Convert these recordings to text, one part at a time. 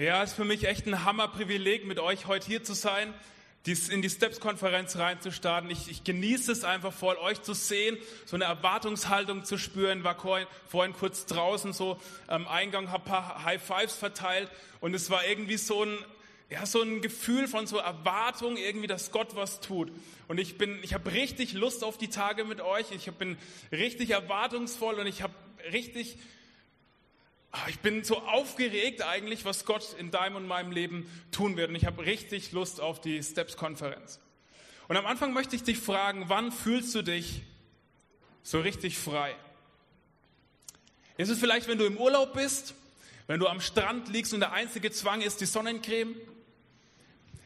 Ja, es ist für mich echt ein Hammerprivileg, mit euch heute hier zu sein, in die Steps-Konferenz reinzustarten. Ich, ich genieße es einfach voll, euch zu sehen, so eine Erwartungshaltung zu spüren. War vorhin kurz draußen so am Eingang, habe ein paar High Fives verteilt und es war irgendwie so ein, ja, so ein Gefühl von so Erwartung irgendwie, dass Gott was tut. Und ich bin, ich habe richtig Lust auf die Tage mit euch. Ich bin richtig erwartungsvoll und ich habe richtig ich bin so aufgeregt eigentlich, was Gott in deinem und meinem Leben tun wird. Und ich habe richtig Lust auf die Steps-Konferenz. Und am Anfang möchte ich dich fragen, wann fühlst du dich so richtig frei? Ist es vielleicht, wenn du im Urlaub bist, wenn du am Strand liegst und der einzige Zwang ist die Sonnencreme?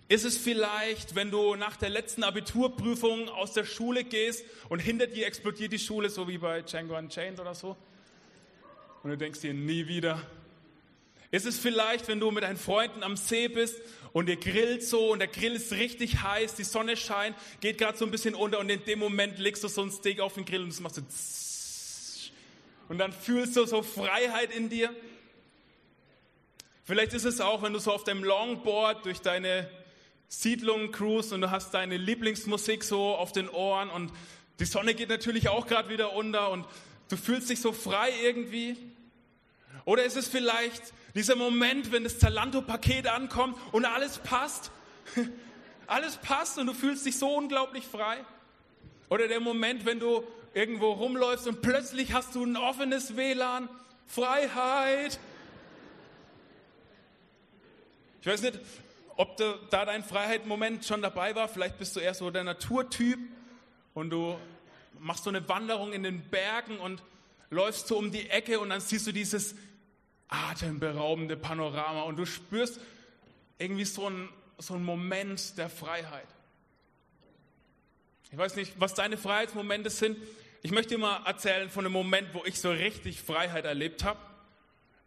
Ist es vielleicht, wenn du nach der letzten Abiturprüfung aus der Schule gehst und hinter dir explodiert die Schule, so wie bei Django Unchained oder so? Und du denkst dir nie wieder. Ist es vielleicht, wenn du mit deinen Freunden am See bist und ihr grillt so und der Grill ist richtig heiß, die Sonne scheint, geht gerade so ein bisschen unter und in dem Moment legst du so ein Steak auf den Grill und es macht so und dann fühlst du so Freiheit in dir. Vielleicht ist es auch, wenn du so auf deinem Longboard durch deine Siedlung cruist und du hast deine Lieblingsmusik so auf den Ohren und die Sonne geht natürlich auch gerade wieder unter und du fühlst dich so frei irgendwie. Oder ist es vielleicht dieser Moment, wenn das Zalando-Paket ankommt und alles passt? Alles passt und du fühlst dich so unglaublich frei? Oder der Moment, wenn du irgendwo rumläufst und plötzlich hast du ein offenes WLAN? Freiheit! Ich weiß nicht, ob da dein Freiheit-Moment schon dabei war. Vielleicht bist du eher so der Naturtyp und du machst so eine Wanderung in den Bergen und läufst so um die Ecke und dann siehst du dieses atemberaubende Panorama und du spürst irgendwie so einen, so Moment der Freiheit. Ich weiß nicht, was deine Freiheitsmomente sind. Ich möchte dir mal erzählen von einem Moment, wo ich so richtig Freiheit erlebt habe.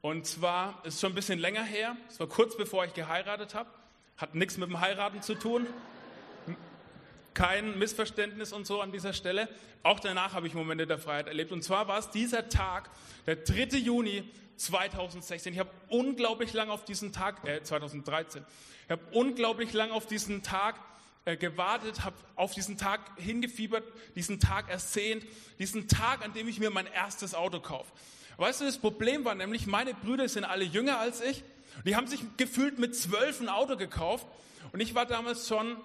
Und zwar ist schon ein bisschen länger her. Es war kurz bevor ich geheiratet habe. Hat nichts mit dem Heiraten zu tun. Kein Missverständnis und so an dieser Stelle. Auch danach habe ich Momente der Freiheit erlebt. Und zwar war es dieser Tag, der 3. Juni 2016. Ich habe unglaublich lang auf diesen Tag, äh, 2013, ich habe unglaublich lang auf diesen Tag äh, gewartet, habe auf diesen Tag hingefiebert, diesen Tag ersehnt, diesen Tag, an dem ich mir mein erstes Auto kaufe. Weißt du, das Problem war nämlich, meine Brüder sind alle jünger als ich. Die haben sich gefühlt mit zwölf ein Auto gekauft. Und ich war damals schon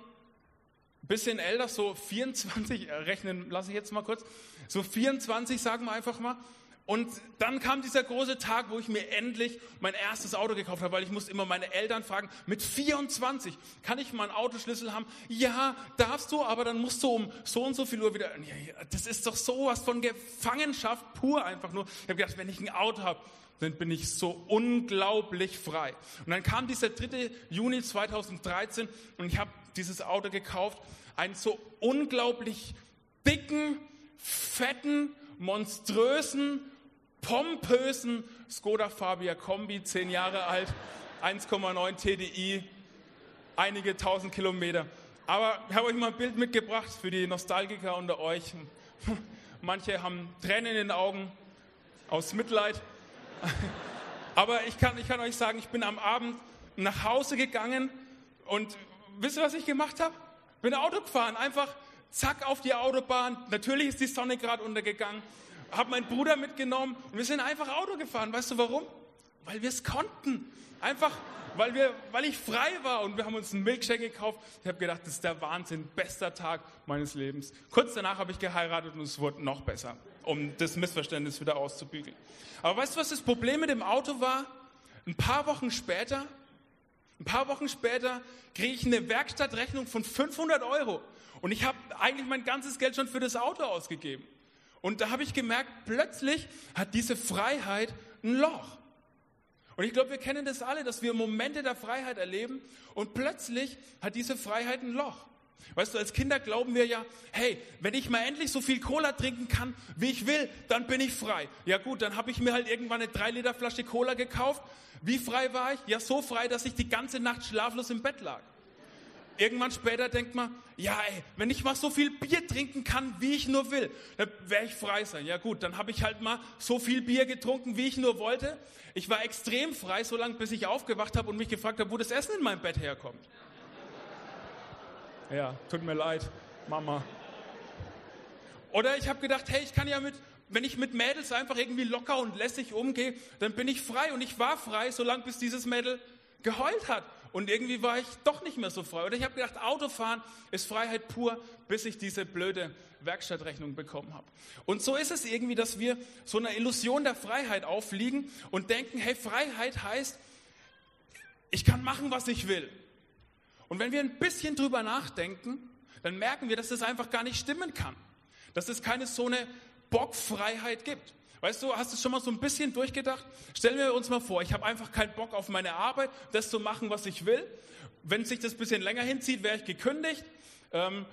bisschen älter, so 24, äh, rechnen lasse ich jetzt mal kurz, so 24 sagen wir einfach mal. Und dann kam dieser große Tag, wo ich mir endlich mein erstes Auto gekauft habe, weil ich musste immer meine Eltern fragen, mit 24 kann ich mal einen Autoschlüssel haben? Ja, darfst du, aber dann musst du um so und so viel Uhr wieder, das ist doch sowas von Gefangenschaft pur einfach nur. Ich habe gedacht, wenn ich ein Auto habe, dann bin ich so unglaublich frei. Und dann kam dieser 3. Juni 2013 und ich habe dieses Auto gekauft, einen so unglaublich dicken, fetten, monströsen, pompösen Skoda Fabia Kombi, zehn Jahre alt, 1,9 TDI, einige tausend Kilometer. Aber ich habe euch mal ein Bild mitgebracht für die Nostalgiker unter euch. Manche haben Tränen in den Augen aus Mitleid. Aber ich kann, ich kann euch sagen, ich bin am Abend nach Hause gegangen und wisst ihr, was ich gemacht habe? Bin Auto gefahren, einfach zack auf die Autobahn. Natürlich ist die Sonne gerade untergegangen. Habe meinen Bruder mitgenommen und wir sind einfach Auto gefahren. Weißt du warum? Weil wir es konnten. Einfach, weil, wir, weil ich frei war und wir haben uns einen Milkshake gekauft. Ich habe gedacht, das ist der Wahnsinn, bester Tag meines Lebens. Kurz danach habe ich geheiratet und es wurde noch besser, um das Missverständnis wieder auszubügeln. Aber weißt du, was das Problem mit dem Auto war? Ein paar Wochen später ein paar Wochen später kriege ich eine Werkstattrechnung von 500 Euro. Und ich habe eigentlich mein ganzes Geld schon für das Auto ausgegeben. Und da habe ich gemerkt, plötzlich hat diese Freiheit ein Loch. Und ich glaube, wir kennen das alle, dass wir Momente der Freiheit erleben und plötzlich hat diese Freiheit ein Loch. Weißt du, als Kinder glauben wir ja, hey, wenn ich mal endlich so viel Cola trinken kann, wie ich will, dann bin ich frei. Ja gut, dann habe ich mir halt irgendwann eine 3 Liter Flasche Cola gekauft wie frei war ich? Ja, so frei, dass ich die ganze Nacht schlaflos im Bett lag. irgendwann später denkt man, ja, ey, wenn ich mal so viel Bier trinken kann, wie ich nur will, dann werde ich frei sein. Ja gut, dann habe ich halt mal so viel Bier getrunken, wie ich nur wollte. Ich war extrem frei, so lange, bis ich aufgewacht habe und mich gefragt habe, wo das Essen in meinem Bett herkommt. Ja, tut mir leid, Mama. Oder ich habe gedacht, hey, ich kann ja mit, wenn ich mit Mädels einfach irgendwie locker und lässig umgehe, dann bin ich frei. Und ich war frei, solange bis dieses Mädel geheult hat. Und irgendwie war ich doch nicht mehr so frei. Oder ich habe gedacht, Autofahren ist Freiheit pur, bis ich diese blöde Werkstattrechnung bekommen habe. Und so ist es irgendwie, dass wir so einer Illusion der Freiheit aufliegen und denken, hey, Freiheit heißt, ich kann machen, was ich will. Und wenn wir ein bisschen drüber nachdenken, dann merken wir, dass das einfach gar nicht stimmen kann. Dass es keine so eine Bockfreiheit gibt. Weißt du, hast du schon mal so ein bisschen durchgedacht? Stellen wir uns mal vor, ich habe einfach keinen Bock auf meine Arbeit, das zu machen, was ich will. Wenn sich das ein bisschen länger hinzieht, wäre ich gekündigt. Ähm,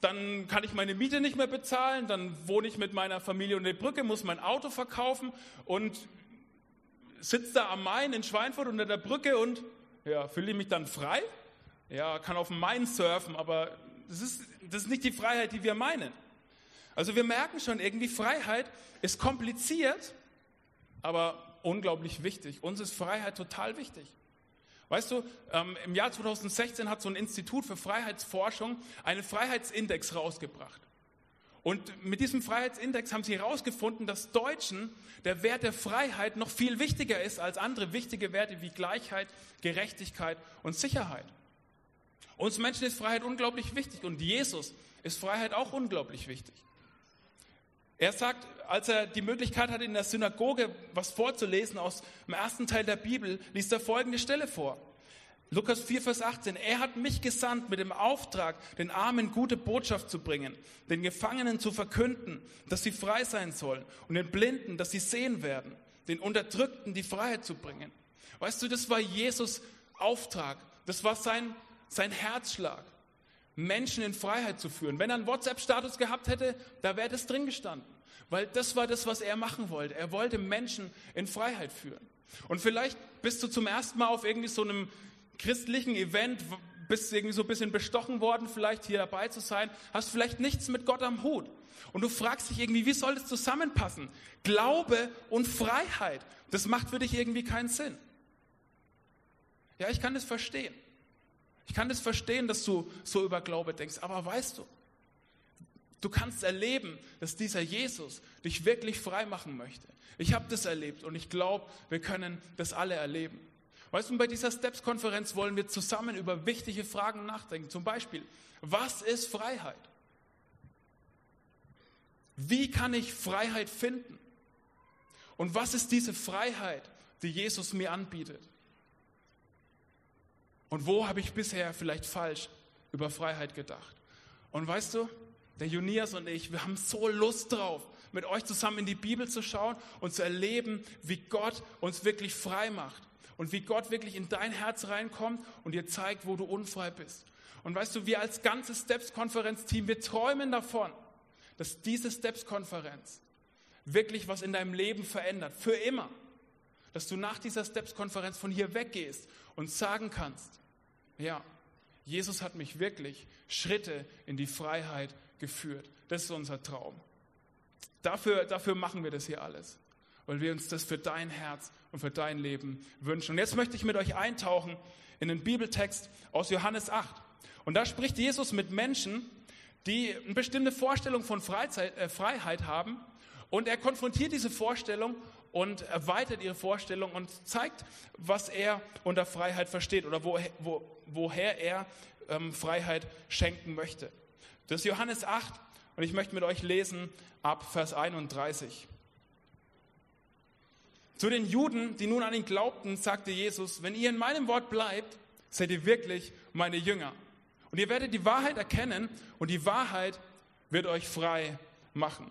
dann kann ich meine Miete nicht mehr bezahlen, dann wohne ich mit meiner Familie unter der Brücke, muss mein Auto verkaufen und sitze da am Main in Schweinfurt unter der Brücke und ja, fühle ich mich dann frei? Ja, kann auf dem Main surfen, aber das ist, das ist nicht die Freiheit, die wir meinen. Also wir merken schon irgendwie, Freiheit ist kompliziert, aber unglaublich wichtig. Uns ist Freiheit total wichtig. Weißt du, ähm, im Jahr 2016 hat so ein Institut für Freiheitsforschung einen Freiheitsindex rausgebracht. Und mit diesem Freiheitsindex haben sie herausgefunden, dass Deutschen der Wert der Freiheit noch viel wichtiger ist als andere wichtige Werte wie Gleichheit, Gerechtigkeit und Sicherheit. Uns Menschen ist Freiheit unglaublich wichtig und Jesus ist Freiheit auch unglaublich wichtig. Er sagt, als er die Möglichkeit hatte, in der Synagoge was vorzulesen aus dem ersten Teil der Bibel, liest er folgende Stelle vor. Lukas 4, Vers 18. Er hat mich gesandt mit dem Auftrag, den Armen gute Botschaft zu bringen, den Gefangenen zu verkünden, dass sie frei sein sollen und den Blinden, dass sie sehen werden, den Unterdrückten die Freiheit zu bringen. Weißt du, das war Jesus Auftrag. Das war sein, sein Herzschlag. Menschen in Freiheit zu führen. Wenn er einen WhatsApp-Status gehabt hätte, da wäre das drin gestanden. Weil das war das, was er machen wollte. Er wollte Menschen in Freiheit führen. Und vielleicht bist du zum ersten Mal auf irgendwie so einem christlichen Event, bist irgendwie so ein bisschen bestochen worden, vielleicht hier dabei zu sein, hast vielleicht nichts mit Gott am Hut. Und du fragst dich irgendwie, wie soll das zusammenpassen? Glaube und Freiheit, das macht für dich irgendwie keinen Sinn. Ja, ich kann das verstehen. Ich kann das verstehen, dass du so über Glaube denkst, aber weißt du, du kannst erleben, dass dieser Jesus dich wirklich frei machen möchte. Ich habe das erlebt und ich glaube, wir können das alle erleben. Weißt du, bei dieser Steps-Konferenz wollen wir zusammen über wichtige Fragen nachdenken. Zum Beispiel, was ist Freiheit? Wie kann ich Freiheit finden? Und was ist diese Freiheit, die Jesus mir anbietet? Und wo habe ich bisher vielleicht falsch über Freiheit gedacht? Und weißt du, der Junias und ich, wir haben so Lust drauf, mit euch zusammen in die Bibel zu schauen und zu erleben, wie Gott uns wirklich frei macht und wie Gott wirklich in dein Herz reinkommt und dir zeigt, wo du unfrei bist. Und weißt du, wir als ganzes Steps-Konferenz-Team, wir träumen davon, dass diese Steps-Konferenz wirklich was in deinem Leben verändert, für immer. Dass du nach dieser Steps-Konferenz von hier weggehst und sagen kannst, ja, Jesus hat mich wirklich Schritte in die Freiheit geführt. Das ist unser Traum. Dafür, dafür machen wir das hier alles, weil wir uns das für dein Herz und für dein Leben wünschen. Und jetzt möchte ich mit euch eintauchen in den Bibeltext aus Johannes 8. Und da spricht Jesus mit Menschen, die eine bestimmte Vorstellung von Freizeit, äh, Freiheit haben. Und er konfrontiert diese Vorstellung und erweitert ihre Vorstellung und zeigt, was er unter Freiheit versteht oder wo, wo, woher er ähm, Freiheit schenken möchte. Das ist Johannes 8 und ich möchte mit euch lesen ab Vers 31. Zu den Juden, die nun an ihn glaubten, sagte Jesus, wenn ihr in meinem Wort bleibt, seid ihr wirklich meine Jünger. Und ihr werdet die Wahrheit erkennen und die Wahrheit wird euch frei machen.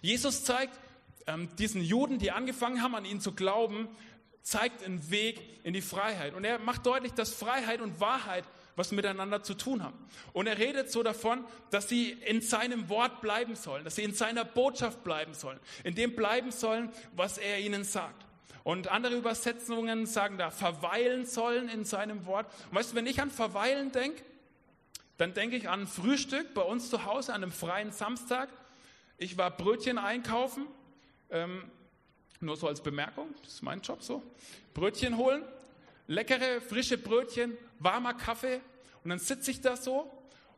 Jesus zeigt ähm, diesen Juden, die angefangen haben, an ihn zu glauben, zeigt einen Weg in die Freiheit. Und er macht deutlich, dass Freiheit und Wahrheit was miteinander zu tun haben. Und er redet so davon, dass sie in seinem Wort bleiben sollen, dass sie in seiner Botschaft bleiben sollen, in dem bleiben sollen, was er ihnen sagt. Und andere Übersetzungen sagen da, verweilen sollen in seinem Wort. Und weißt du, wenn ich an verweilen denke, dann denke ich an Frühstück bei uns zu Hause an einem freien Samstag. Ich war Brötchen einkaufen, ähm, nur so als Bemerkung, das ist mein Job so. Brötchen holen, leckere, frische Brötchen, warmer Kaffee und dann sitze ich da so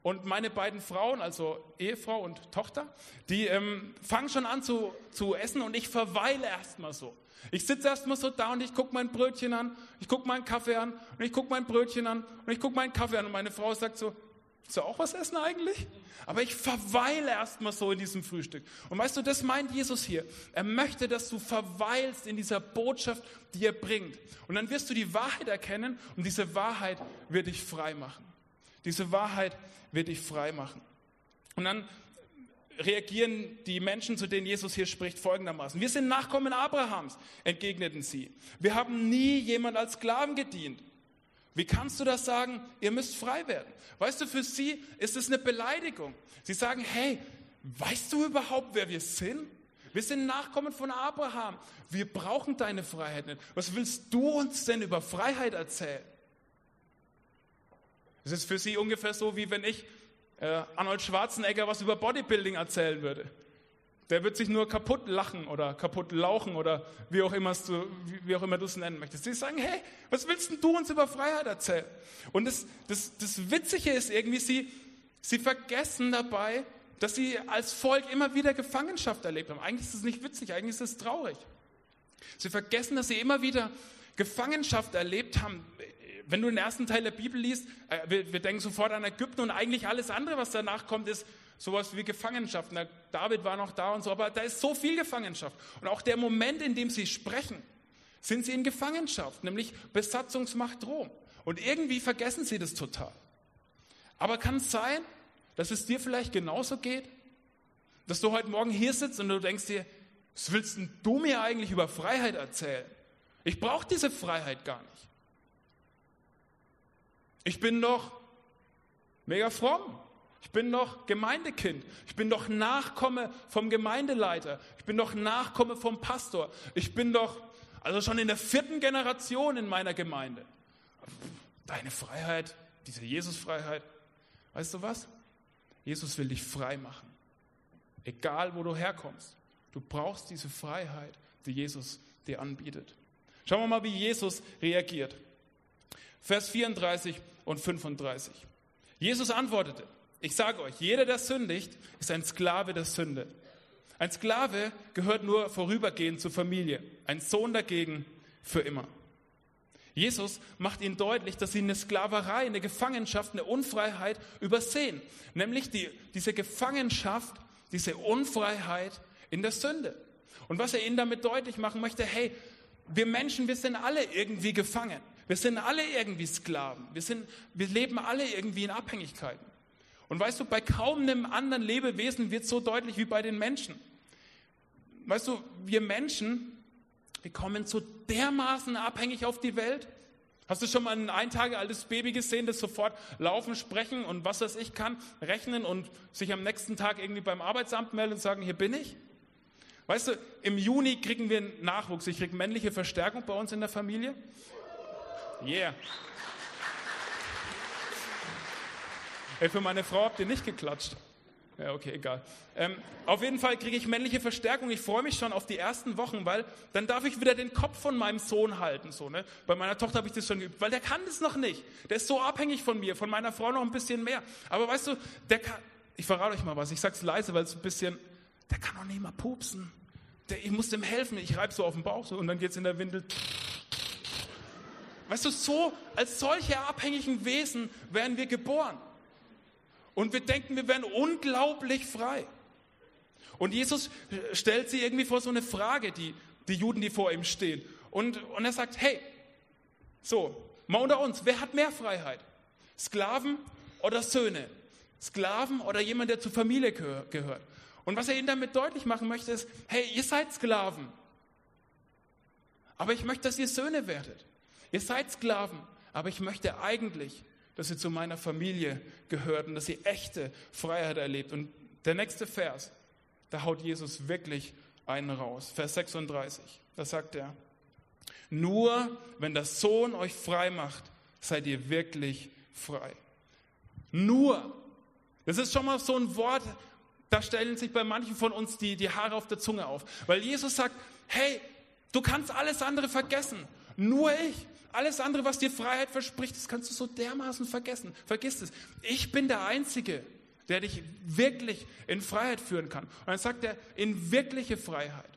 und meine beiden Frauen, also Ehefrau und Tochter, die ähm, fangen schon an zu, zu essen und ich verweile erstmal so. Ich sitze erstmal so da und ich gucke mein Brötchen an, ich gucke meinen Kaffee an und ich gucke mein Brötchen an und ich gucke meinen Kaffee an und meine Frau sagt so, Willst du auch was essen eigentlich? Aber ich verweile erstmal so in diesem Frühstück. Und weißt du, das meint Jesus hier. Er möchte, dass du verweilst in dieser Botschaft, die er bringt. Und dann wirst du die Wahrheit erkennen und diese Wahrheit wird dich frei machen. Diese Wahrheit wird dich frei machen. Und dann reagieren die Menschen, zu denen Jesus hier spricht, folgendermaßen. Wir sind Nachkommen Abrahams, entgegneten sie. Wir haben nie jemand als Sklaven gedient. Wie kannst du das sagen? Ihr müsst frei werden. Weißt du, für sie ist es eine Beleidigung. Sie sagen, hey, weißt du überhaupt, wer wir sind? Wir sind Nachkommen von Abraham. Wir brauchen deine Freiheit nicht. Was willst du uns denn über Freiheit erzählen? Es ist für sie ungefähr so, wie wenn ich äh, Arnold Schwarzenegger was über Bodybuilding erzählen würde. Der wird sich nur kaputt lachen oder kaputt lauchen oder wie auch immer du, wie auch immer du es nennen möchtest. Sie sagen, hey, was willst denn du uns über Freiheit erzählen? Und das, das, das Witzige ist irgendwie, sie, sie vergessen dabei, dass sie als Volk immer wieder Gefangenschaft erlebt haben. Eigentlich ist es nicht witzig, eigentlich ist es traurig. Sie vergessen, dass sie immer wieder Gefangenschaft erlebt haben. Wenn du den ersten Teil der Bibel liest, äh, wir, wir denken sofort an Ägypten und eigentlich alles andere, was danach kommt, ist sowas wie Gefangenschaft. Na, David war noch da und so, aber da ist so viel Gefangenschaft. Und auch der Moment, in dem sie sprechen, sind sie in Gefangenschaft, nämlich Besatzungsmacht Rom. Und irgendwie vergessen sie das total. Aber kann es sein, dass es dir vielleicht genauso geht? Dass du heute Morgen hier sitzt und du denkst dir, was willst du mir eigentlich über Freiheit erzählen? Ich brauche diese Freiheit gar nicht. Ich bin doch mega fromm. Ich bin doch Gemeindekind. Ich bin doch Nachkomme vom Gemeindeleiter. Ich bin doch Nachkomme vom Pastor. Ich bin doch also schon in der vierten Generation in meiner Gemeinde. Deine Freiheit, diese Jesus-Freiheit, weißt du was? Jesus will dich frei machen. Egal, wo du herkommst. Du brauchst diese Freiheit, die Jesus dir anbietet. Schauen wir mal, wie Jesus reagiert. Vers 34 und 35. Jesus antwortete, ich sage euch, jeder, der sündigt, ist ein Sklave der Sünde. Ein Sklave gehört nur vorübergehend zur Familie, ein Sohn dagegen für immer. Jesus macht ihnen deutlich, dass sie eine Sklaverei, eine Gefangenschaft, eine Unfreiheit übersehen. Nämlich die, diese Gefangenschaft, diese Unfreiheit in der Sünde. Und was er ihnen damit deutlich machen möchte, hey, wir Menschen, wir sind alle irgendwie gefangen. Wir sind alle irgendwie Sklaven. Wir, sind, wir leben alle irgendwie in Abhängigkeiten. Und weißt du, bei kaum einem anderen Lebewesen wird es so deutlich wie bei den Menschen. Weißt du, wir Menschen, wir kommen so dermaßen abhängig auf die Welt. Hast du schon mal ein ein Tage altes Baby gesehen, das sofort laufen, sprechen und was weiß ich kann, rechnen und sich am nächsten Tag irgendwie beim Arbeitsamt melden und sagen, hier bin ich? Weißt du, im Juni kriegen wir Nachwuchs. Ich kriege männliche Verstärkung bei uns in der Familie. Yeah. Ey, für meine Frau habt ihr nicht geklatscht. Ja, okay, egal. Ähm, auf jeden Fall kriege ich männliche Verstärkung. Ich freue mich schon auf die ersten Wochen, weil dann darf ich wieder den Kopf von meinem Sohn halten. So, ne? Bei meiner Tochter habe ich das schon geübt, weil der kann das noch nicht. Der ist so abhängig von mir, von meiner Frau noch ein bisschen mehr. Aber weißt du, der kann, ich verrate euch mal was, ich sag's leise, weil es ein bisschen, der kann noch nicht mal pupsen. Der, ich muss dem helfen, ich reibe so auf den Bauch so, und dann geht's in der Windel. Weißt du, so als solche abhängigen Wesen werden wir geboren. Und wir denken, wir werden unglaublich frei. Und Jesus stellt sie irgendwie vor so eine Frage, die, die Juden, die vor ihm stehen. Und, und er sagt, hey, so, mal unter uns, wer hat mehr Freiheit? Sklaven oder Söhne? Sklaven oder jemand, der zur Familie gehört? Und was er ihnen damit deutlich machen möchte, ist, hey, ihr seid Sklaven. Aber ich möchte, dass ihr Söhne werdet. Ihr seid Sklaven, aber ich möchte eigentlich, dass ihr zu meiner Familie gehört und dass ihr echte Freiheit erlebt. Und der nächste Vers, da haut Jesus wirklich einen raus. Vers 36, da sagt er, nur wenn der Sohn euch frei macht, seid ihr wirklich frei. Nur. Das ist schon mal so ein Wort, da stellen sich bei manchen von uns die, die Haare auf der Zunge auf. Weil Jesus sagt, hey, du kannst alles andere vergessen. Nur ich. Alles andere, was dir Freiheit verspricht, das kannst du so dermaßen vergessen. Vergiss es. Ich bin der Einzige, der dich wirklich in Freiheit führen kann. Und dann sagt er, in wirkliche Freiheit.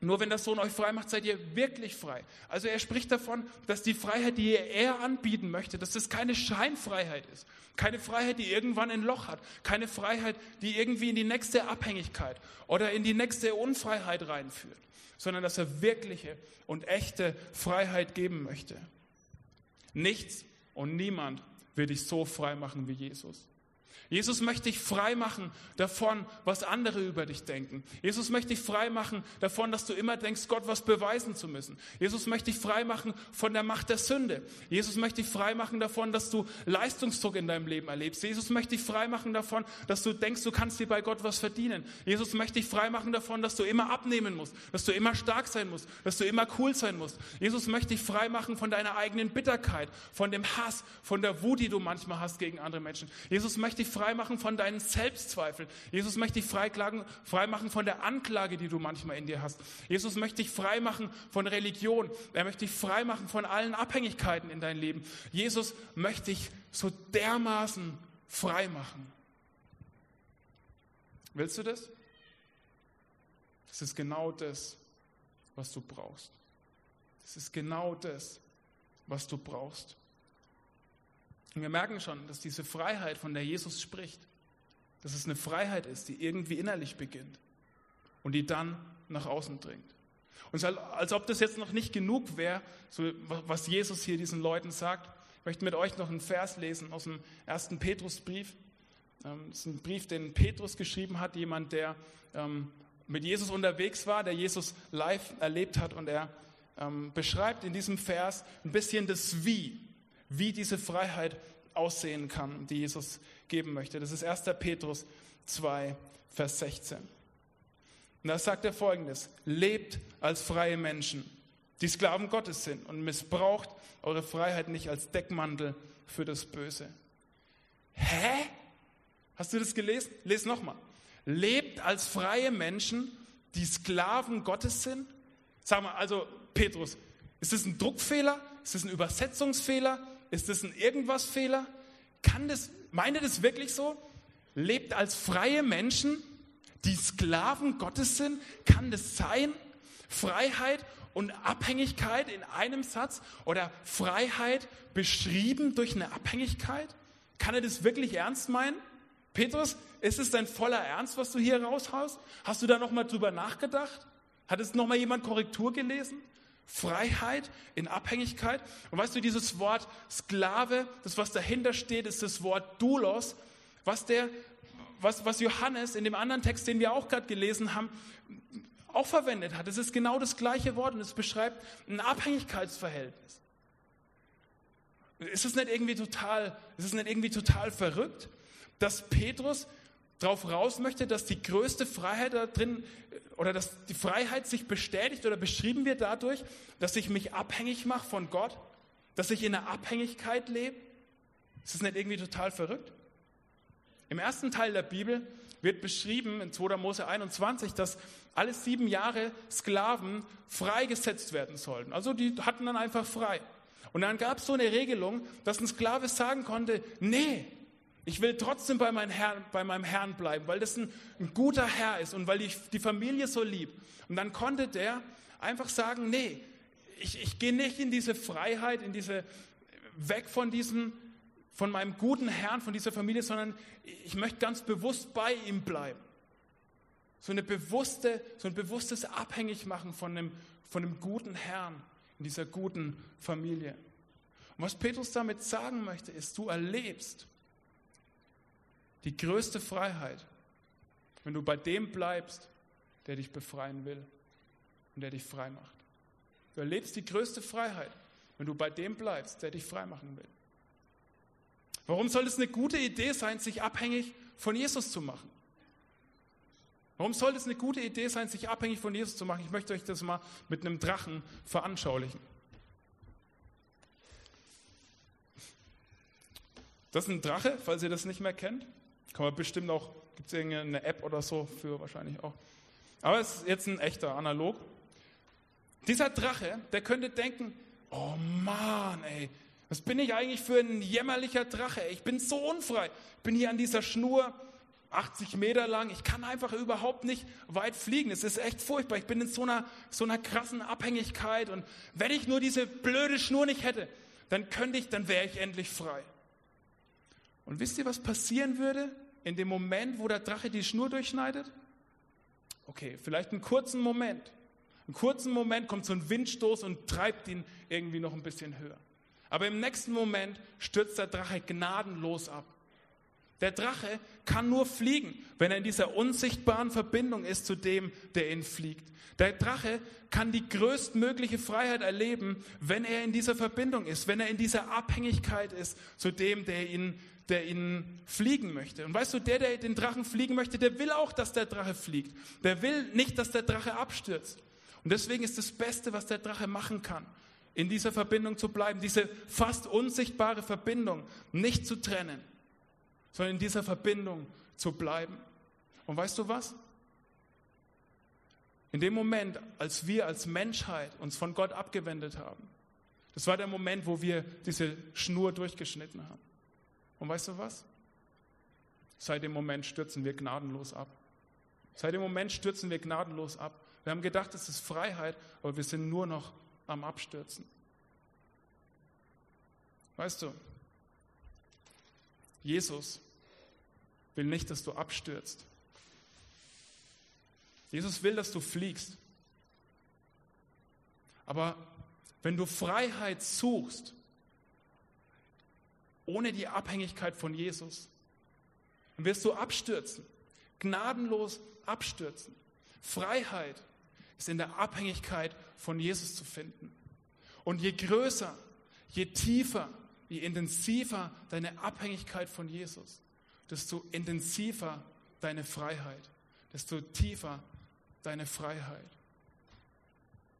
Nur wenn der Sohn euch frei macht, seid ihr wirklich frei. Also er spricht davon, dass die Freiheit, die er anbieten möchte, dass das keine Scheinfreiheit ist. Keine Freiheit, die irgendwann ein Loch hat. Keine Freiheit, die irgendwie in die nächste Abhängigkeit oder in die nächste Unfreiheit reinführt. Sondern dass er wirkliche und echte Freiheit geben möchte. Nichts und niemand wird dich so frei machen wie Jesus. Jesus möchte dich frei machen davon, was andere über dich denken. Jesus möchte dich frei machen davon, dass du immer denkst, Gott was beweisen zu müssen. Jesus möchte dich frei machen von der Macht der Sünde. Jesus möchte dich frei machen davon, dass du Leistungsdruck in deinem Leben erlebst. Jesus möchte dich frei machen davon, dass du denkst, du kannst dir bei Gott was verdienen. Jesus möchte dich frei machen davon, dass du immer abnehmen musst, dass du immer stark sein musst, dass du immer cool sein musst. Jesus möchte dich frei machen von deiner eigenen Bitterkeit, von dem Hass, von der Wut, die du manchmal hast gegen andere Menschen. Jesus möchte dich frei von deinen Selbstzweifeln. Jesus möchte dich frei machen von der Anklage, die du manchmal in dir hast. Jesus möchte dich frei machen von Religion. Er möchte dich frei machen von allen Abhängigkeiten in dein Leben. Jesus möchte dich so dermaßen frei machen. Willst du das? Das ist genau das, was du brauchst. Das ist genau das, was du brauchst. Und wir merken schon, dass diese Freiheit, von der Jesus spricht, dass es eine Freiheit ist, die irgendwie innerlich beginnt und die dann nach außen dringt. Und als ob das jetzt noch nicht genug wäre, so was Jesus hier diesen Leuten sagt, ich möchte mit euch noch einen Vers lesen aus dem ersten Petrusbrief. Ähm, das ist ein Brief, den Petrus geschrieben hat, jemand, der ähm, mit Jesus unterwegs war, der Jesus live erlebt hat und er ähm, beschreibt in diesem Vers ein bisschen das Wie, wie diese Freiheit aussehen kann, die Jesus geben möchte. Das ist 1. Petrus 2, Vers 16. Und da sagt er folgendes, lebt als freie Menschen, die Sklaven Gottes sind und missbraucht eure Freiheit nicht als Deckmantel für das Böse. Hä? Hast du das gelesen? Les nochmal. Lebt als freie Menschen, die Sklaven Gottes sind? Sag mal, also Petrus, ist das ein Druckfehler? Ist das ein Übersetzungsfehler? Ist das ein Irgendwas-Fehler? Kann das, meint ihr das wirklich so? Lebt als freie Menschen, die Sklaven Gottes sind? Kann das sein? Freiheit und Abhängigkeit in einem Satz oder Freiheit beschrieben durch eine Abhängigkeit? Kann er das wirklich ernst meinen? Petrus, ist es dein voller Ernst, was du hier raushaust? Hast du da nochmal drüber nachgedacht? Hat es nochmal jemand Korrektur gelesen? Freiheit in Abhängigkeit. Und weißt du, dieses Wort Sklave, das was dahinter steht, ist das Wort Doulos, was der, was, was Johannes in dem anderen Text, den wir auch gerade gelesen haben, auch verwendet hat. Es ist genau das gleiche Wort und es beschreibt ein Abhängigkeitsverhältnis. Ist es nicht irgendwie total, ist es nicht irgendwie total verrückt, dass Petrus darauf raus möchte, dass die größte Freiheit da drin oder dass die Freiheit sich bestätigt oder beschrieben wird dadurch, dass ich mich abhängig mache von Gott, dass ich in einer Abhängigkeit lebe. Ist das nicht irgendwie total verrückt? Im ersten Teil der Bibel wird beschrieben in 2. Mose 21, dass alle sieben Jahre Sklaven freigesetzt werden sollten. Also die hatten dann einfach frei. Und dann gab es so eine Regelung, dass ein Sklave sagen konnte, nee, ich will trotzdem bei, mein Herrn, bei meinem Herrn bleiben, weil das ein, ein guter Herr ist und weil ich die Familie so lieb. Und dann konnte der einfach sagen, nee, ich, ich gehe nicht in diese Freiheit, in diese, weg von diesem, von meinem guten Herrn, von dieser Familie, sondern ich möchte ganz bewusst bei ihm bleiben. So, eine bewusste, so ein bewusstes Abhängigmachen von einem, von einem guten Herrn in dieser guten Familie. Und was Petrus damit sagen möchte, ist, du erlebst, die größte Freiheit, wenn du bei dem bleibst, der dich befreien will und der dich frei macht. Du erlebst die größte Freiheit, wenn du bei dem bleibst, der dich frei machen will. Warum soll es eine gute Idee sein, sich abhängig von Jesus zu machen? Warum soll es eine gute Idee sein, sich abhängig von Jesus zu machen? Ich möchte euch das mal mit einem Drachen veranschaulichen. Das ist ein Drache, falls ihr das nicht mehr kennt. Kann man bestimmt auch, gibt es irgendeine App oder so für wahrscheinlich auch. Aber es ist jetzt ein echter, analog. Dieser Drache, der könnte denken, oh Mann, ey, was bin ich eigentlich für ein jämmerlicher Drache? Ich bin so unfrei. Ich bin hier an dieser Schnur, 80 Meter lang. Ich kann einfach überhaupt nicht weit fliegen. Es ist echt furchtbar. Ich bin in so einer, so einer krassen Abhängigkeit. Und wenn ich nur diese blöde Schnur nicht hätte, dann könnte ich, dann wäre ich endlich frei. Und wisst ihr, was passieren würde in dem Moment, wo der Drache die Schnur durchschneidet? Okay, vielleicht einen kurzen Moment. Einen kurzen Moment kommt so ein Windstoß und treibt ihn irgendwie noch ein bisschen höher. Aber im nächsten Moment stürzt der Drache gnadenlos ab. Der Drache kann nur fliegen, wenn er in dieser unsichtbaren Verbindung ist zu dem, der ihn fliegt. Der Drache kann die größtmögliche Freiheit erleben, wenn er in dieser Verbindung ist, wenn er in dieser Abhängigkeit ist zu dem, der ihn, der ihn fliegen möchte. Und weißt du, der, der den Drachen fliegen möchte, der will auch, dass der Drache fliegt. Der will nicht, dass der Drache abstürzt. Und deswegen ist das Beste, was der Drache machen kann, in dieser Verbindung zu bleiben, diese fast unsichtbare Verbindung nicht zu trennen, sondern in dieser Verbindung zu bleiben. Und weißt du was? In dem Moment, als wir als Menschheit uns von Gott abgewendet haben, das war der Moment, wo wir diese Schnur durchgeschnitten haben. Und weißt du was? Seit dem Moment stürzen wir gnadenlos ab. Seit dem Moment stürzen wir gnadenlos ab. Wir haben gedacht, es ist Freiheit, aber wir sind nur noch am Abstürzen. Weißt du, Jesus will nicht, dass du abstürzt. Jesus will, dass du fliegst. Aber wenn du Freiheit suchst, ohne die Abhängigkeit von Jesus, dann wirst du abstürzen, gnadenlos abstürzen. Freiheit ist in der Abhängigkeit von Jesus zu finden. Und je größer, je tiefer, je intensiver deine Abhängigkeit von Jesus, desto intensiver deine Freiheit, desto tiefer deine Freiheit.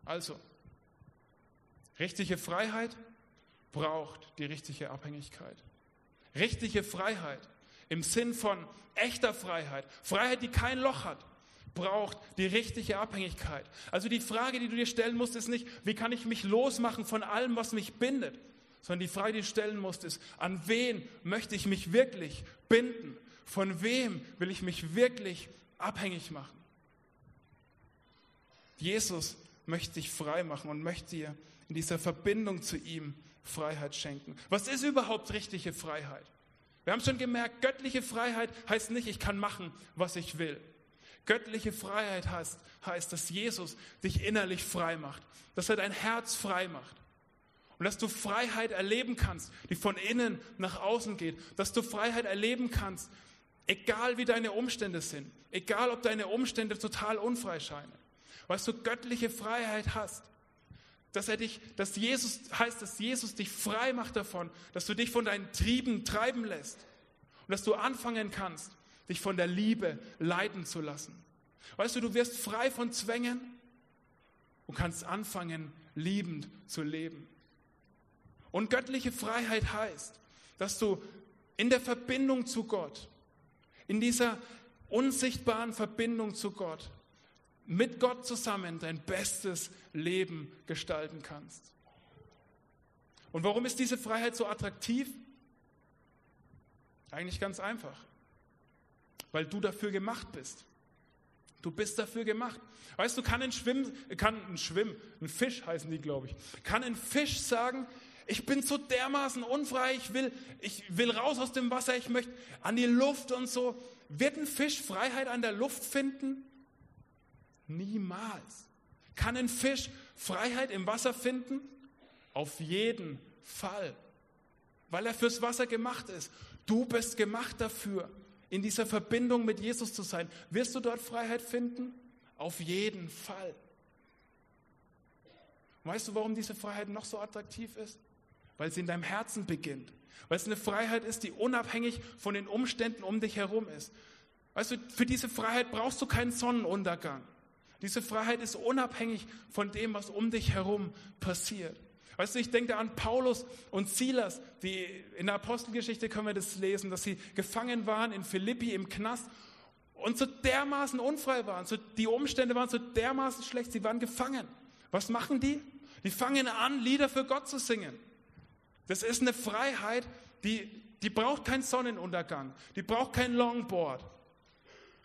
Also, richtige Freiheit braucht die richtige Abhängigkeit. Richtige Freiheit im Sinn von echter Freiheit, Freiheit, die kein Loch hat, braucht die richtige Abhängigkeit. Also die Frage, die du dir stellen musst, ist nicht, wie kann ich mich losmachen von allem, was mich bindet, sondern die Frage, die du stellen musst, ist, an wen möchte ich mich wirklich binden? Von wem will ich mich wirklich abhängig machen? Jesus möchte dich frei machen und möchte dir in dieser Verbindung zu ihm Freiheit schenken. Was ist überhaupt richtige Freiheit? Wir haben schon gemerkt, göttliche Freiheit heißt nicht, ich kann machen, was ich will. Göttliche Freiheit heißt, heißt, dass Jesus dich innerlich frei macht, dass er dein Herz frei macht. Und dass du Freiheit erleben kannst, die von innen nach außen geht. Dass du Freiheit erleben kannst, egal wie deine Umstände sind. Egal, ob deine Umstände total unfrei scheinen. Weißt du, göttliche Freiheit hast. Dass er dich, dass Jesus, heißt, dass Jesus dich frei macht davon, dass du dich von deinen Trieben treiben lässt. Und dass du anfangen kannst, dich von der Liebe leiten zu lassen. Weißt du, du wirst frei von Zwängen und kannst anfangen, liebend zu leben. Und göttliche Freiheit heißt, dass du in der Verbindung zu Gott, in dieser unsichtbaren Verbindung zu Gott, mit Gott zusammen dein bestes Leben gestalten kannst. Und warum ist diese Freiheit so attraktiv? Eigentlich ganz einfach weil du dafür gemacht bist. Du bist dafür gemacht. Weißt du, kann ein Schwimm, kann ein Schwimm, ein Fisch heißen die, glaube ich, kann ein Fisch sagen, ich bin so dermaßen unfrei, ich will, ich will raus aus dem Wasser, ich möchte an die Luft und so. Wird ein Fisch Freiheit an der Luft finden? Niemals. Kann ein Fisch Freiheit im Wasser finden? Auf jeden Fall. Weil er fürs Wasser gemacht ist. Du bist gemacht dafür in dieser Verbindung mit Jesus zu sein. Wirst du dort Freiheit finden? Auf jeden Fall. weißt du, warum diese Freiheit noch so attraktiv ist? Weil sie in deinem Herzen beginnt. Weil es eine Freiheit ist, die unabhängig von den Umständen um dich herum ist. Weißt du, für diese Freiheit brauchst du keinen Sonnenuntergang. Diese Freiheit ist unabhängig von dem, was um dich herum passiert. Weißt du, ich denke an Paulus und Silas, die in der Apostelgeschichte können wir das lesen, dass sie gefangen waren in Philippi im Knast und so dermaßen unfrei waren. So, die Umstände waren so dermaßen schlecht, sie waren gefangen. Was machen die? Die fangen an, Lieder für Gott zu singen. Das ist eine Freiheit, die, die braucht keinen Sonnenuntergang, die braucht kein Longboard.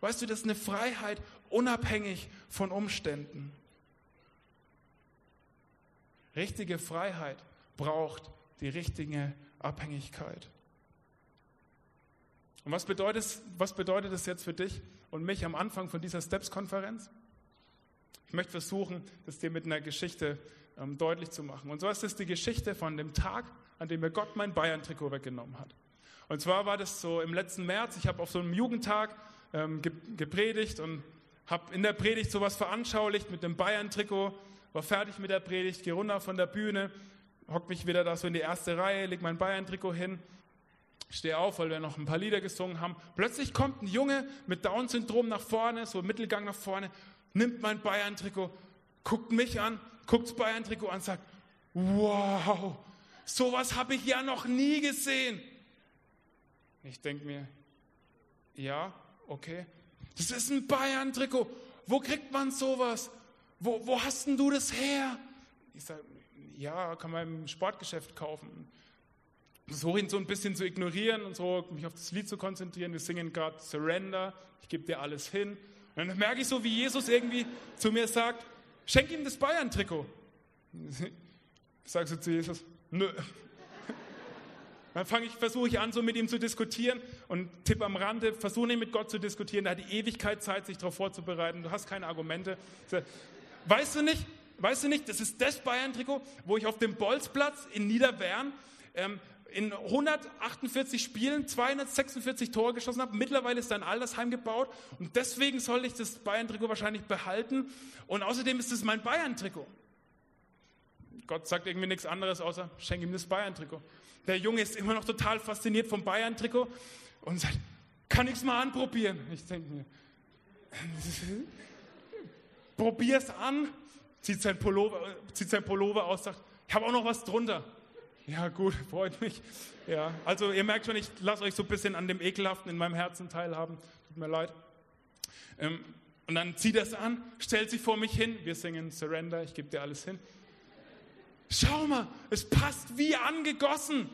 Weißt du, das ist eine Freiheit unabhängig von Umständen. Richtige Freiheit braucht die richtige Abhängigkeit. Und was bedeutet, was bedeutet das jetzt für dich und mich am Anfang von dieser Steps-Konferenz? Ich möchte versuchen, das dir mit einer Geschichte ähm, deutlich zu machen. Und so ist es die Geschichte von dem Tag, an dem mir Gott mein Bayern-Trikot weggenommen hat. Und zwar war das so im letzten März, ich habe auf so einem Jugendtag ähm, gepredigt und habe in der Predigt sowas veranschaulicht mit dem Bayern-Trikot, war fertig mit der Predigt, gehe runter von der Bühne, hock mich wieder da so in die erste Reihe, leg mein Bayern-Trikot hin, stehe auf, weil wir noch ein paar Lieder gesungen haben. Plötzlich kommt ein Junge mit Down-Syndrom nach vorne, so Mittelgang nach vorne, nimmt mein Bayern-Trikot, guckt mich an, guckt das Bayern-Trikot an und sagt, wow, sowas habe ich ja noch nie gesehen. Ich denke mir, ja, okay, das ist ein Bayern-Trikot. Wo kriegt man sowas? Wo, wo hast denn du das her? Ich sage, ja, kann man im Sportgeschäft kaufen. Versuche ihn so ein bisschen zu ignorieren und so, mich auf das Lied zu konzentrieren. Wir singen gerade Surrender, ich gebe dir alles hin. Und dann merke ich so, wie Jesus irgendwie zu mir sagt, schenk ihm das Bayern-Trikot. Sagst du zu Jesus, nö. Dann fange ich, versuche ich an, so mit ihm zu diskutieren und Tipp am Rande, versuche nicht mit Gott zu diskutieren, da hat die Ewigkeit Zeit, sich darauf vorzubereiten, du hast keine Argumente. Weißt du nicht, weißt du nicht, das ist das Bayern-Trikot, wo ich auf dem Bolzplatz in Niederwern ähm, in 148 Spielen 246 Tore geschossen habe. Mittlerweile ist ein Altersheim gebaut und deswegen soll ich das Bayern-Trikot wahrscheinlich behalten. Und außerdem ist es mein Bayern-Trikot. Gott sagt irgendwie nichts anderes, außer schenk ihm das Bayern-Trikot. Der Junge ist immer noch total fasziniert vom Bayern-Trikot und sagt, kann ich es mal anprobieren? Ich denke mir, probier's an, zieht sein Pullover, zieht sein Pullover aus, sagt, ich habe auch noch was drunter. Ja, gut, freut mich. Ja, also ihr merkt schon, ich lasse euch so ein bisschen an dem Ekelhaften in meinem Herzen teilhaben. Tut mir leid. Ähm, und dann zieht er es an, stellt sich vor mich hin. Wir singen Surrender, ich gebe dir alles hin. Schau mal, es passt wie angegossen.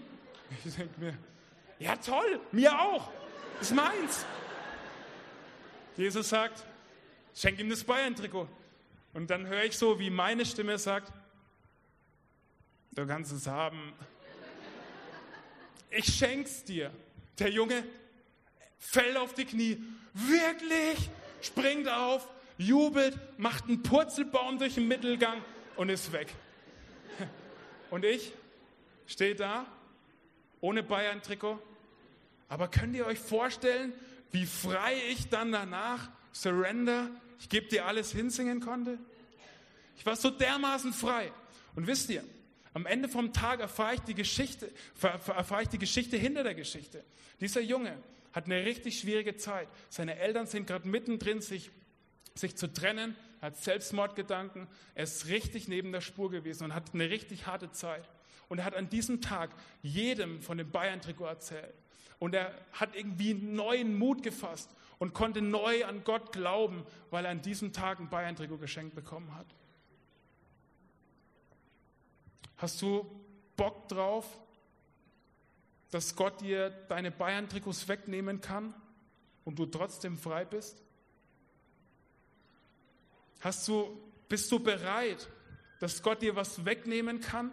Ich denke mir, ja toll, mir auch. Ist meins. Jesus sagt, schenk ihm das Bayern-Trikot. Und dann höre ich so, wie meine Stimme sagt, du kannst es haben. Ich schenk's dir. Der Junge fällt auf die Knie. Wirklich? Springt auf, jubelt, macht einen Purzelbaum durch den Mittelgang und ist weg. Und ich stehe da, ohne Bayern-Trikot. Aber könnt ihr euch vorstellen, wie frei ich dann danach Surrender, ich gebe dir alles hinsingen konnte? Ich war so dermaßen frei. Und wisst ihr, am Ende vom Tag erfahre ich die Geschichte, erfahre ich die Geschichte hinter der Geschichte. Dieser Junge hat eine richtig schwierige Zeit. Seine Eltern sind gerade mittendrin, sich, sich zu trennen. Er hat Selbstmordgedanken. Er ist richtig neben der Spur gewesen und hat eine richtig harte Zeit. Und er hat an diesem Tag jedem von dem Bayern-Trikot erzählt. Und er hat irgendwie neuen Mut gefasst und konnte neu an Gott glauben, weil er an diesem Tag ein Bayern-Trikot geschenkt bekommen hat. Hast du Bock drauf, dass Gott dir deine Bayern-Trikots wegnehmen kann und du trotzdem frei bist? Hast du, bist du bereit, dass Gott dir was wegnehmen kann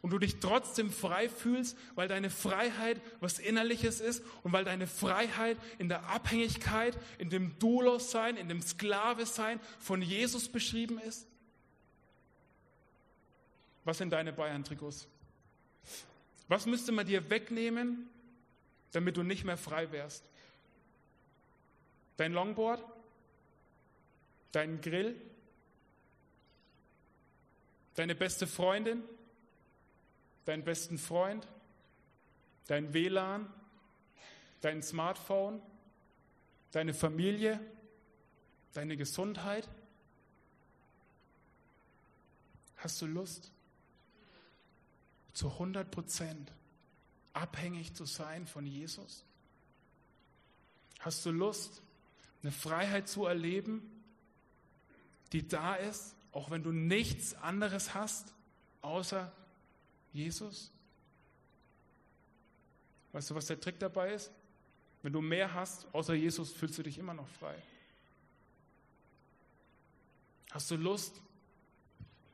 und du dich trotzdem frei fühlst, weil deine Freiheit was Innerliches ist und weil deine Freiheit in der Abhängigkeit, in dem Doulos-Sein, in dem Sklave-Sein von Jesus beschrieben ist? Was sind deine Bayern-Trikots? Was müsste man dir wegnehmen, damit du nicht mehr frei wärst? Dein Longboard? Dein Grill? Deine beste Freundin? Deinen besten Freund? Dein WLAN? Dein Smartphone? Deine Familie? Deine Gesundheit? Hast du Lust? zu 100 Prozent abhängig zu sein von Jesus? Hast du Lust, eine Freiheit zu erleben, die da ist, auch wenn du nichts anderes hast, außer Jesus? Weißt du, was der Trick dabei ist? Wenn du mehr hast, außer Jesus, fühlst du dich immer noch frei. Hast du Lust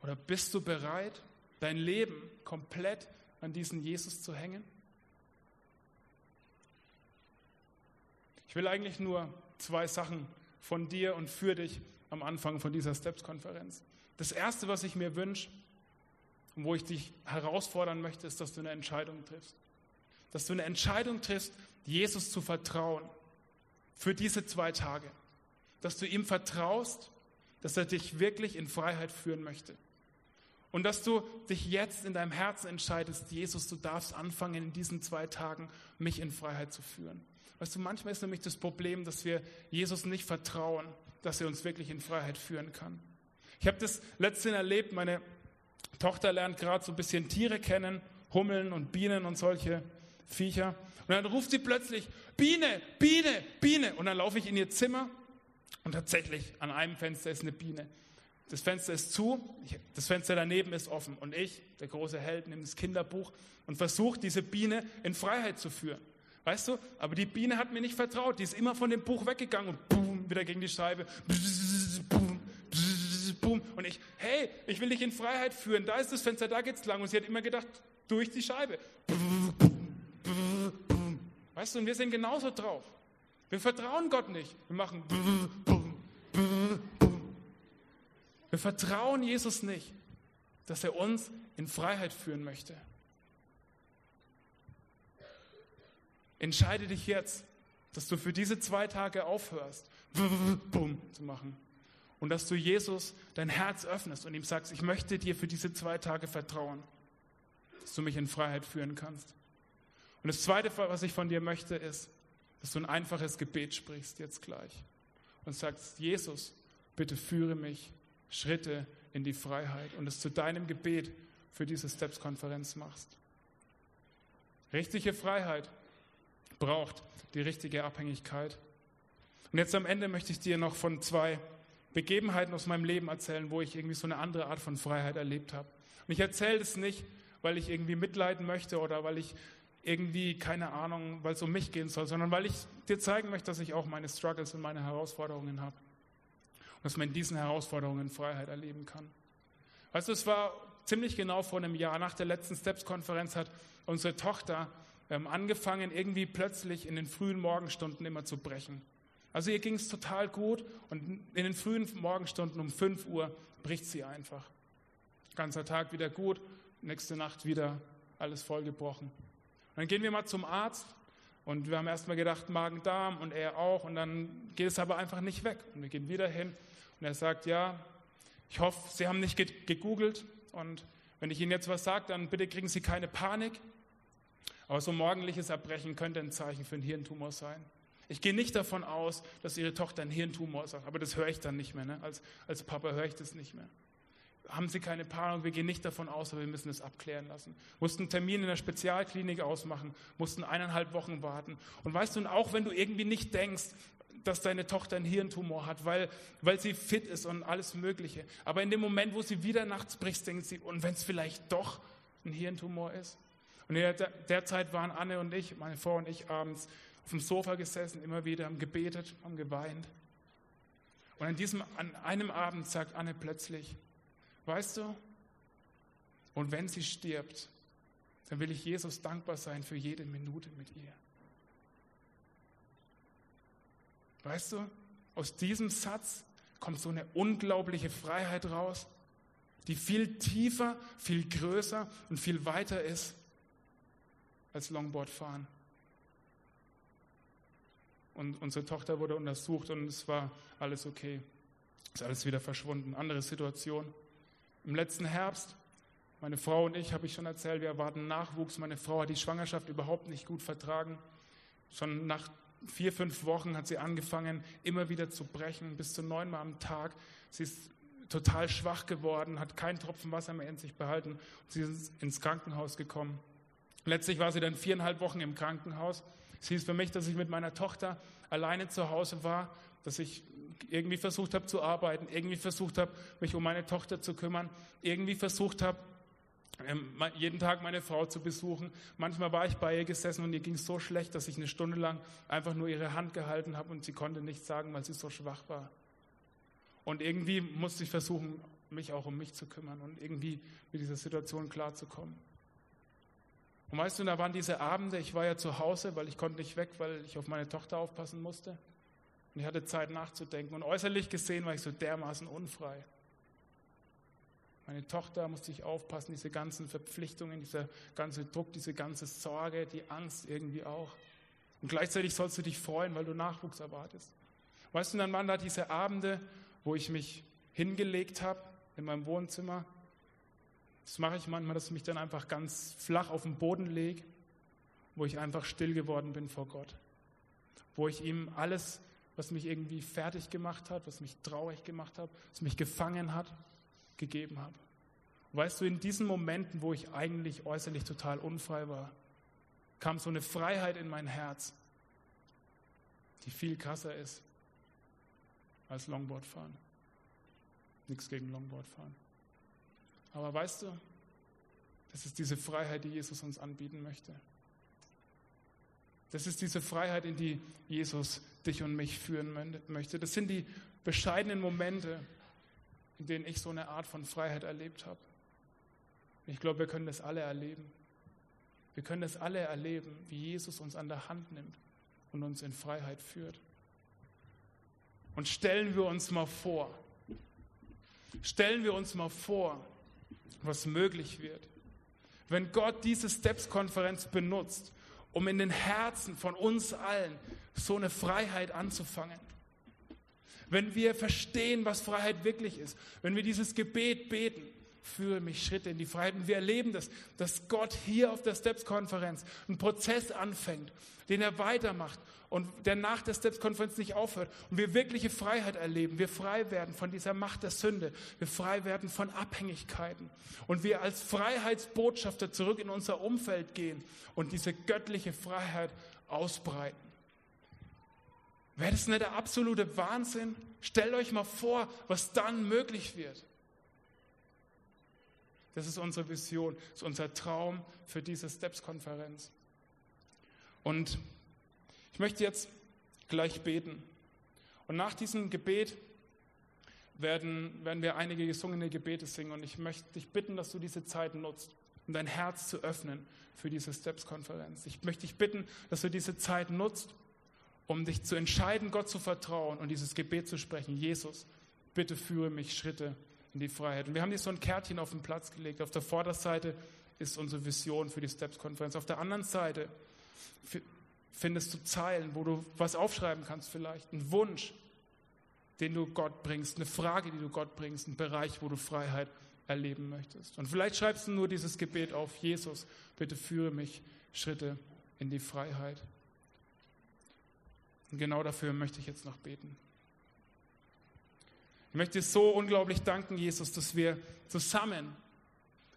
oder bist du bereit, dein Leben komplett an diesen Jesus zu hängen? Ich will eigentlich nur zwei Sachen von dir und für dich am Anfang von dieser Steps-Konferenz. Das Erste, was ich mir wünsche und wo ich dich herausfordern möchte, ist, dass du eine Entscheidung triffst. Dass du eine Entscheidung triffst, Jesus zu vertrauen für diese zwei Tage. Dass du ihm vertraust, dass er dich wirklich in Freiheit führen möchte. Und dass du dich jetzt in deinem Herzen entscheidest, Jesus, du darfst anfangen, in diesen zwei Tagen mich in Freiheit zu führen. Weißt du, manchmal ist nämlich das Problem, dass wir Jesus nicht vertrauen, dass er uns wirklich in Freiheit führen kann. Ich habe das letztens erlebt, meine Tochter lernt gerade so ein bisschen Tiere kennen, Hummeln und Bienen und solche Viecher. Und dann ruft sie plötzlich, Biene, Biene, Biene. Und dann laufe ich in ihr Zimmer und tatsächlich an einem Fenster ist eine Biene. Das Fenster ist zu, das Fenster daneben ist offen. Und ich, der große Held, nehme das Kinderbuch und versuche, diese Biene in Freiheit zu führen. Weißt du? Aber die Biene hat mir nicht vertraut. Die ist immer von dem Buch weggegangen und boom, wieder gegen die Scheibe. Boom, boom. Und ich, hey, ich will dich in Freiheit führen. Da ist das Fenster, da geht's lang. Und sie hat immer gedacht, durch die Scheibe. Weißt du, und wir sind genauso drauf. Wir vertrauen Gott nicht. Wir machen. Wir vertrauen Jesus nicht, dass er uns in Freiheit führen möchte. Entscheide dich jetzt, dass du für diese zwei Tage aufhörst, zu machen. Und dass du Jesus dein Herz öffnest und ihm sagst, ich möchte dir für diese zwei Tage vertrauen, dass du mich in Freiheit führen kannst. Und das Zweite, was ich von dir möchte, ist, dass du ein einfaches Gebet sprichst jetzt gleich und sagst, Jesus, bitte führe mich Schritte in die Freiheit und es zu deinem Gebet für diese Steps-Konferenz machst. Richtige Freiheit braucht die richtige Abhängigkeit. Und jetzt am Ende möchte ich dir noch von zwei Begebenheiten aus meinem Leben erzählen, wo ich irgendwie so eine andere Art von Freiheit erlebt habe. Und ich erzähle das nicht, weil ich irgendwie mitleiden möchte oder weil ich irgendwie, keine Ahnung, weil es um mich gehen soll, sondern weil ich dir zeigen möchte, dass ich auch meine Struggles und meine Herausforderungen habe. Und dass man in diesen Herausforderungen Freiheit erleben kann. Weißt du, es war ziemlich genau vor einem Jahr, nach der letzten Steps-Konferenz hat unsere Tochter ähm, angefangen, irgendwie plötzlich in den frühen Morgenstunden immer zu brechen. Also ihr ging es total gut und in den frühen Morgenstunden um 5 Uhr bricht sie einfach. Ganzer Tag wieder gut, nächste Nacht wieder alles vollgebrochen. Dann gehen wir mal zum Arzt und wir haben erstmal gedacht, Magen-Darm und er auch und dann geht es aber einfach nicht weg. Und wir gehen wieder hin und er sagt, ja, ich hoffe, Sie haben nicht gegoogelt und wenn ich Ihnen jetzt was sage, dann bitte kriegen Sie keine Panik. Aber so morgendliches Erbrechen könnte ein Zeichen für einen Hirntumor sein. Ich gehe nicht davon aus, dass Ihre Tochter einen Hirntumor sagt, aber das höre ich dann nicht mehr. Ne? Als, als Papa höre ich das nicht mehr haben Sie keine Panik, wir gehen nicht davon aus, aber wir müssen es abklären lassen. Mussten einen Termin in der Spezialklinik ausmachen, mussten eineinhalb Wochen warten. Und weißt du, auch wenn du irgendwie nicht denkst, dass deine Tochter einen Hirntumor hat, weil, weil sie fit ist und alles Mögliche. Aber in dem Moment, wo sie wieder nachts bricht, denkt sie, und wenn es vielleicht doch ein Hirntumor ist? Und in der, der Zeit waren Anne und ich, meine Frau und ich, abends auf dem Sofa gesessen, immer wieder, haben gebetet, haben geweint. Und an, diesem, an einem Abend sagt Anne plötzlich, Weißt du? Und wenn sie stirbt, dann will ich Jesus dankbar sein für jede Minute mit ihr. Weißt du, aus diesem Satz kommt so eine unglaubliche Freiheit raus, die viel tiefer, viel größer und viel weiter ist als Longboardfahren. Und unsere Tochter wurde untersucht und es war alles okay. Ist alles wieder verschwunden. Andere Situation. Im letzten Herbst, meine Frau und ich, habe ich schon erzählt, wir erwarten Nachwuchs. Meine Frau hat die Schwangerschaft überhaupt nicht gut vertragen. Schon nach vier, fünf Wochen hat sie angefangen, immer wieder zu brechen, bis zu neunmal am Tag. Sie ist total schwach geworden, hat keinen Tropfen Wasser mehr in sich behalten. Sie ist ins Krankenhaus gekommen. Letztlich war sie dann viereinhalb Wochen im Krankenhaus. Es hieß für mich, dass ich mit meiner Tochter alleine zu Hause war, dass ich irgendwie versucht habe zu arbeiten, irgendwie versucht habe, mich um meine Tochter zu kümmern, irgendwie versucht habe, ähm, jeden Tag meine Frau zu besuchen. Manchmal war ich bei ihr gesessen und ihr ging so schlecht, dass ich eine Stunde lang einfach nur ihre Hand gehalten habe und sie konnte nichts sagen, weil sie so schwach war. Und irgendwie musste ich versuchen, mich auch um mich zu kümmern und irgendwie mit dieser Situation klarzukommen. Und weißt du, da waren diese Abende, ich war ja zu Hause, weil ich konnte nicht weg, weil ich auf meine Tochter aufpassen musste. Und ich hatte Zeit nachzudenken. Und äußerlich gesehen war ich so dermaßen unfrei. Meine Tochter musste ich aufpassen, diese ganzen Verpflichtungen, dieser ganze Druck, diese ganze Sorge, die Angst irgendwie auch. Und gleichzeitig sollst du dich freuen, weil du Nachwuchs erwartest. Weißt du, dann waren da diese Abende, wo ich mich hingelegt habe in meinem Wohnzimmer. Das mache ich manchmal, dass ich mich dann einfach ganz flach auf den Boden lege, wo ich einfach still geworden bin vor Gott. Wo ich ihm alles, was mich irgendwie fertig gemacht hat, was mich traurig gemacht hat, was mich gefangen hat, gegeben habe. Weißt du, in diesen Momenten, wo ich eigentlich äußerlich total unfrei war, kam so eine Freiheit in mein Herz, die viel krasser ist als Longboardfahren. Nichts gegen Longboardfahren. Aber weißt du, das ist diese Freiheit, die Jesus uns anbieten möchte. Das ist diese Freiheit, in die Jesus dich und mich führen möchte. Das sind die bescheidenen Momente, in denen ich so eine Art von Freiheit erlebt habe. Ich glaube, wir können das alle erleben. Wir können das alle erleben, wie Jesus uns an der Hand nimmt und uns in Freiheit führt. Und stellen wir uns mal vor, stellen wir uns mal vor, was möglich wird, wenn Gott diese Steps-Konferenz benutzt, um in den Herzen von uns allen so eine Freiheit anzufangen. Wenn wir verstehen, was Freiheit wirklich ist, wenn wir dieses Gebet beten, führe mich Schritte in die Freiheit. Und wir erleben das, dass Gott hier auf der Steps-Konferenz einen Prozess anfängt, den er weitermacht und der nach der Steps-Konferenz nicht aufhört. Und wir wirkliche Freiheit erleben. Wir frei werden von dieser Macht der Sünde. Wir frei werden von Abhängigkeiten. Und wir als Freiheitsbotschafter zurück in unser Umfeld gehen und diese göttliche Freiheit ausbreiten. Wäre das nicht der absolute Wahnsinn? Stellt euch mal vor, was dann möglich wird. Das ist unsere Vision, das ist unser Traum für diese Steps-Konferenz. Und ich möchte jetzt gleich beten. Und nach diesem Gebet werden, werden wir einige gesungene Gebete singen. Und ich möchte dich bitten, dass du diese Zeit nutzt, um dein Herz zu öffnen für diese Steps-Konferenz. Ich möchte dich bitten, dass du diese Zeit nutzt, um dich zu entscheiden, Gott zu vertrauen und dieses Gebet zu sprechen. Jesus, bitte führe mich Schritte in die Freiheit. Und wir haben dir so ein Kärtchen auf den Platz gelegt. Auf der Vorderseite ist unsere Vision für die Steps-Konferenz. Auf der anderen Seite findest du Zeilen, wo du was aufschreiben kannst vielleicht. Ein Wunsch, den du Gott bringst, eine Frage, die du Gott bringst, ein Bereich, wo du Freiheit erleben möchtest. Und vielleicht schreibst du nur dieses Gebet auf, Jesus, bitte führe mich Schritte in die Freiheit. Und genau dafür möchte ich jetzt noch beten. Ich möchte dir so unglaublich danken, Jesus, dass wir zusammen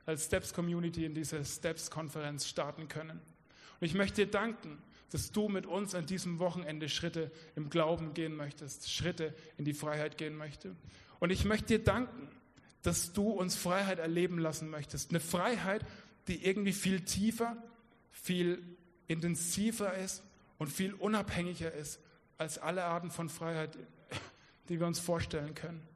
als Steps Community in diese Steps Konferenz starten können. Und ich möchte dir danken, dass du mit uns an diesem Wochenende Schritte im Glauben gehen möchtest, Schritte in die Freiheit gehen möchtest. Und ich möchte dir danken, dass du uns Freiheit erleben lassen möchtest. Eine Freiheit, die irgendwie viel tiefer, viel intensiver ist und viel unabhängiger ist als alle Arten von Freiheit, die wir uns vorstellen können.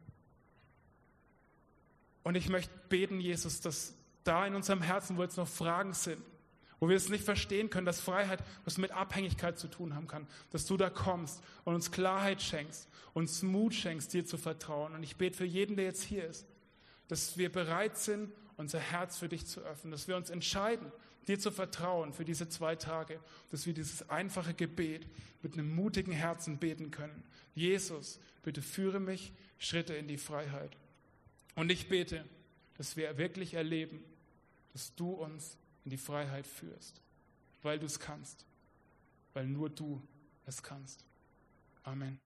Und ich möchte beten, Jesus, dass da in unserem Herzen, wo jetzt noch Fragen sind, wo wir es nicht verstehen können, dass Freiheit was mit Abhängigkeit zu tun haben kann, dass du da kommst und uns Klarheit schenkst, uns Mut schenkst, dir zu vertrauen. Und ich bete für jeden, der jetzt hier ist, dass wir bereit sind, unser Herz für dich zu öffnen, dass wir uns entscheiden, dir zu vertrauen für diese zwei Tage, dass wir dieses einfache Gebet mit einem mutigen Herzen beten können. Jesus, bitte führe mich Schritte in die Freiheit. Und ich bete, dass wir wirklich erleben, dass du uns in die Freiheit führst, weil du es kannst, weil nur du es kannst. Amen.